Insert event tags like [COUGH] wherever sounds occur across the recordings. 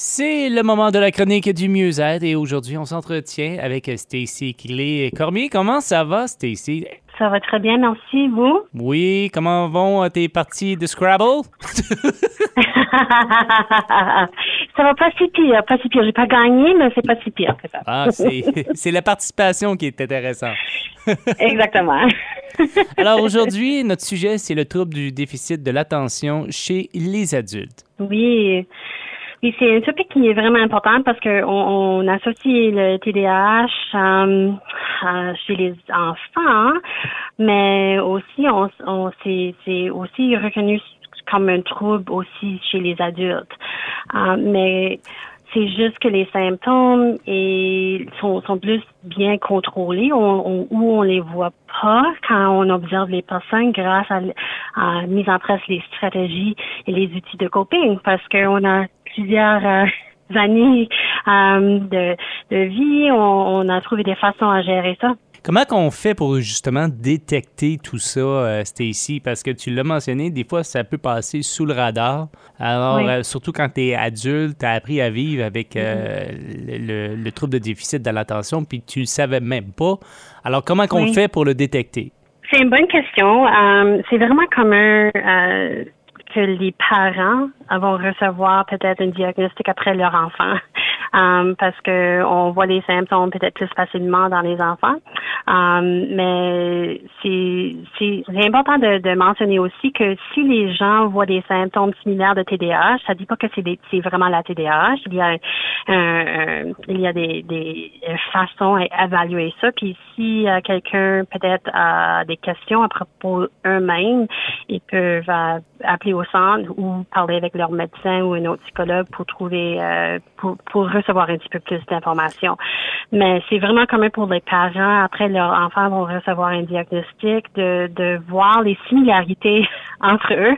C'est le moment de la chronique du mieux-être et aujourd'hui, on s'entretient avec Stacy Clé Cormier. Comment ça va, Stacy? Ça va très bien, merci. Vous? Oui, comment vont tes parties de Scrabble? [LAUGHS] ça va pas si pire, pas si pire. J'ai pas gagné, mais c'est pas si pire que ça. Ah, [LAUGHS] c'est la participation qui est intéressante. [LAUGHS] Exactement. Alors aujourd'hui, notre sujet, c'est le trouble du déficit de l'attention chez les adultes. Oui. Oui, c'est un topic qui est vraiment important parce qu'on on associe le TDAH euh, chez les enfants, mais aussi on, on c'est aussi reconnu comme un trouble aussi chez les adultes. Euh, mais c'est juste que les symptômes et sont, sont plus bien contrôlés on, ou on les voit pas quand on observe les personnes grâce à, à mise en place les stratégies et les outils de coping parce qu'on a plusieurs euh, [LAUGHS] années euh, de, de vie, on, on a trouvé des façons à gérer ça. Comment qu'on fait pour justement détecter tout ça, euh, Stacy? Parce que tu l'as mentionné, des fois, ça peut passer sous le radar. Alors, euh, surtout quand tu es adulte, tu as appris à vivre avec euh, mm-hmm. le, trouble de déficit de l'attention, puis tu ne savais même pas. Alors, comment qu'on fait pour le détecter? C'est une bonne question. c'est vraiment commun que les parents vont recevoir peut-être un diagnostic après leur enfant. [LAUGHS] Um, parce que on voit les symptômes peut-être plus facilement dans les enfants. Um, mais c'est important de, de, mentionner aussi que si les gens voient des symptômes similaires de TDAH, ça dit pas que c'est vraiment la TDAH. Il y a un, il y a des, des façons à évaluer ça. Puis si euh, quelqu'un peut-être a des questions à propos eux-mêmes, ils peuvent euh, appeler au centre ou parler avec leur médecin ou un autre psychologue pour trouver euh, pour, pour recevoir un petit peu plus d'informations. Mais c'est vraiment commun pour les parents, après leurs enfants vont recevoir un diagnostic, de, de voir les similarités [LAUGHS] entre eux.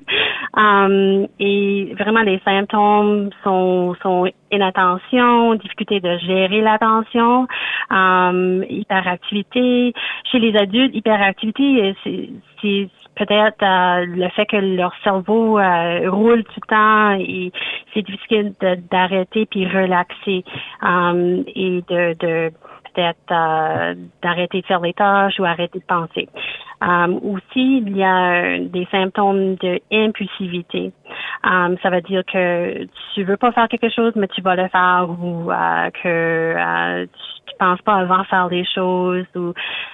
Um, et vraiment, les symptômes sont, sont inattention, difficulté de gérer l'attention, um, hyperactivité. Chez les adultes, hyperactivité, c'est peut-être euh, le fait que leur cerveau euh, roule tout le temps et c'est difficile d'arrêter puis relaxer um, et de, de peut-être euh, d'arrêter de faire les tâches ou arrêter de penser. Um, aussi, il y a des symptômes de impulsivité. Um, ça veut dire que tu veux pas faire quelque chose, mais tu vas le faire ou euh, que euh, tu, penses pas avant faire les choses. Ou,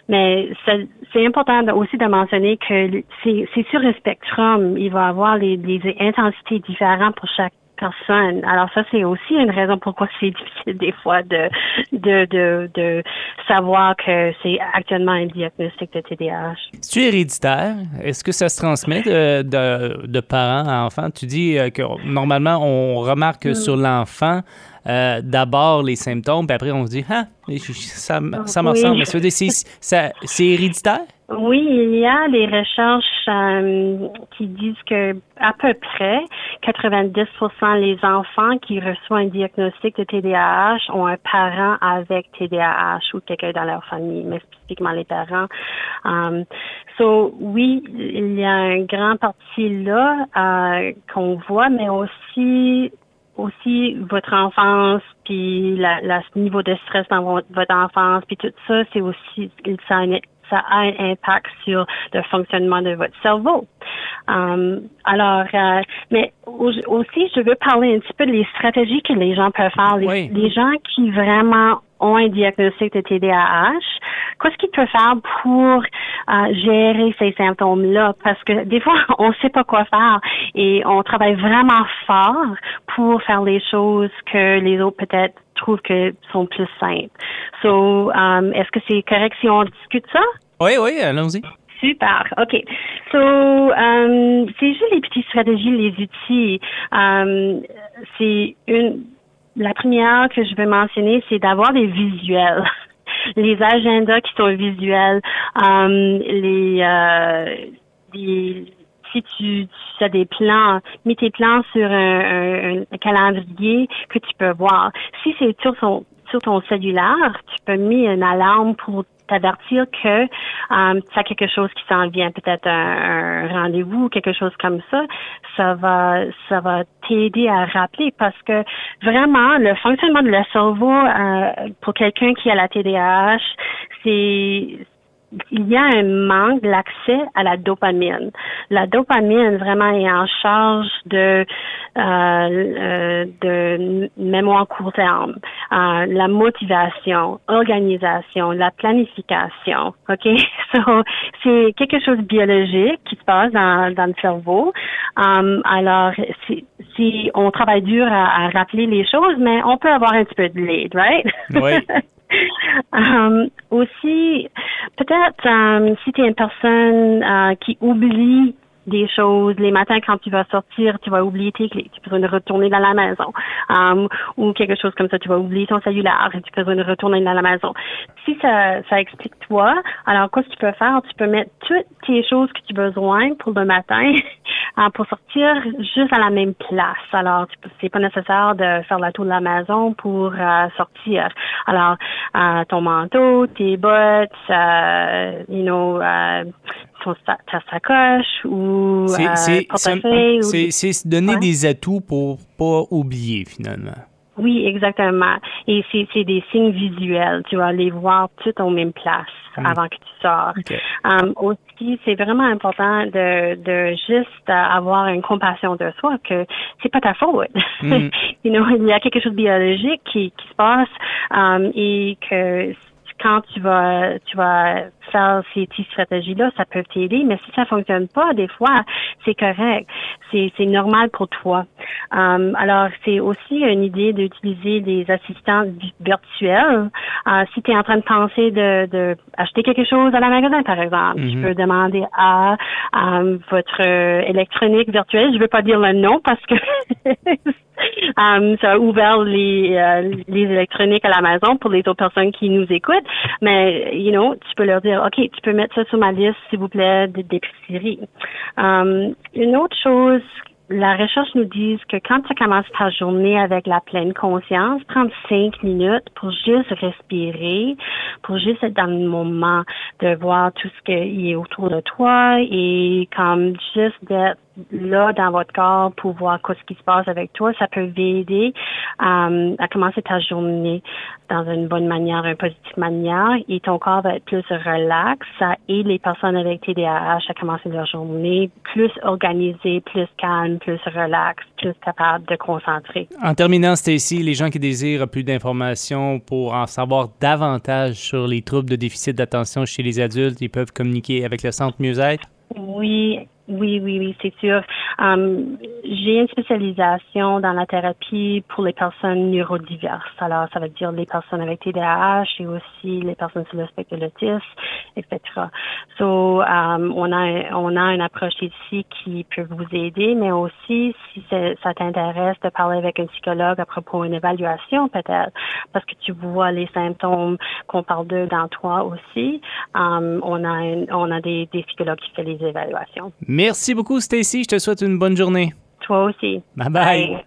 mais c'est important aussi de mentionner que c'est sur le spectrum. Il va y avoir les, les intensités différentes pour chaque personne. Alors ça, c'est aussi une raison pourquoi c'est [LAUGHS] difficile des fois de, de, de, de savoir que c'est actuellement un diagnostic de TDAH. C'est héréditaire? Est-ce que ça se transmet de, de, de parents à enfants? Tu dis euh, que normalement, on remarque mm. sur l'enfant euh, d'abord les symptômes, puis après on se dit, ah, ça, ça me ressemble. C'est héréditaire? Oui, il y a des recherches euh, qui disent que à peu près 90% les enfants qui reçoivent un diagnostic de TDAH ont un parent avec TDAH ou quelqu'un dans leur famille, mais spécifiquement les parents. Um, so oui, il y a un grand parti là euh, qu'on voit, mais aussi aussi votre enfance, puis la niveau de stress dans votre enfance, puis tout ça, c'est aussi ça a, ça a un impact sur le fonctionnement de votre cerveau. Um, alors, euh, mais aussi, je veux parler un petit peu des stratégies que les gens peuvent faire. Les, les gens qui vraiment ont un diagnostic de TDAH, qu'est-ce qu'ils peuvent faire pour euh, gérer ces symptômes-là? Parce que des fois, [LAUGHS] on ne sait pas quoi faire et on travaille vraiment fort pour faire les choses que les autres peut-être trouvent que sont plus simples. So, um, est-ce que c'est correct si on discute ça? Oui, oui, allons-y. Super. OK. So, um, c'est juste les petites stratégies, les outils. Um, c'est une la première que je veux mentionner, c'est d'avoir des visuels. [LAUGHS] les agendas qui sont visuels, um, les, euh, si tu, tu, as des plans, mets tes plans sur un, un, calendrier que tu peux voir. Si c'est sur ton, sur ton cellulaire, tu peux mettre une alarme pour t'avertir que tu as quelque chose qui s'en vient, peut-être un, rendez-vous, quelque chose comme ça, ça va, ça va t'aider à rappeler parce que vraiment le fonctionnement de le cerveau euh, pour quelqu'un qui a la TDAH, c'est il y a un manque d'accès à la dopamine. La dopamine vraiment est en charge de euh, euh de mémoire court terme, euh, la motivation, organisation, la planification. Ok, [LAUGHS] so, c'est quelque chose de biologique qui se passe dans, dans le cerveau. Um, alors si, si on travaille dur à, à rappeler les choses, mais on peut avoir un petit peu de lead, right? Oui. [LAUGHS] Um, aussi, peut-être um, si tu es une personne uh, qui oublie des choses. Les matins, quand tu vas sortir, tu vas oublier tes clés. Tu as besoin retourner dans la maison. Um, ou quelque chose comme ça, tu vas oublier ton cellulaire et tu as besoin retourner dans la maison. Si ça, ça explique toi, alors qu'est-ce que tu peux faire? Tu peux mettre toutes tes choses que tu as besoin pour le matin uh, pour sortir juste à la même place. Alors, c'est pas nécessaire de faire la tour de la maison pour uh, sortir. Alors, uh, ton manteau, tes bottes, uh, you know, ta sacoche ou euh, C'est donner des atouts pour pas oublier finalement. Oui, exactement. Et c'est des signes visuels. Tu vas les voir tout en même place hmm. avant que tu sors. Um, aussi, c'est vraiment important de, de juste avoir une compassion de soi que c'est pas ta faute. Hmm. [LAUGHS] you know, il y a quelque chose de biologique qui, qui se passe um, et que quand tu vas tu vas faire ces petites stratégies-là, ça peut t'aider, mais si ça fonctionne pas, des fois, c'est correct. C'est, c'est normal pour toi. Um, alors, c'est aussi une idée d'utiliser des assistants virtuels. Uh, si tu es en train de penser de, de acheter quelque chose à la magasin, par exemple, tu mhm. peux demander à um, votre électronique virtuelle, je veux pas dire le nom parce que [LAUGHS] um, ça a ouvert les, euh, les électroniques à la maison pour les autres personnes qui nous écoutent. Mais, you know, tu peux leur dire, OK, tu peux mettre ça sur ma liste, s'il vous plaît, d'épicerie. Um, une autre chose la recherche nous dit que quand tu commences ta journée avec la pleine conscience, prendre cinq minutes pour juste respirer, pour juste être dans le moment, de voir tout ce qui est autour de toi et comme juste d'être là dans votre corps pour voir ce qui se passe avec toi, ça peut aider euh, à commencer ta journée dans une bonne manière, une positive manière, et ton corps va être plus relax. Ça aide les personnes avec TDAH à commencer leur journée plus organisée, plus calme, plus relax, plus capable de concentrer. En terminant, Stacy, les gens qui désirent plus d'informations pour en savoir davantage sur les troubles de déficit d'attention chez les adultes, ils peuvent communiquer avec le Centre Mieux-être? Oui, oui, oui, oui, c'est sûr. Um, j'ai une spécialisation dans la thérapie pour les personnes neurodiverses. Alors, ça veut dire les personnes avec TDAH et aussi les personnes sur le spectre de l'autisme, etc. So, um, on a on a une approche ici qui peut vous aider, mais aussi si ça t'intéresse de parler avec un psychologue à propos d'une évaluation peut-être, parce que tu vois les symptômes qu'on parle d'eux dans toi aussi. Um, on a on a des, des psychologues qui font les évaluations. Merci beaucoup, Stacy. Je te souhaite une bonne journée. Toi aussi. bye. bye.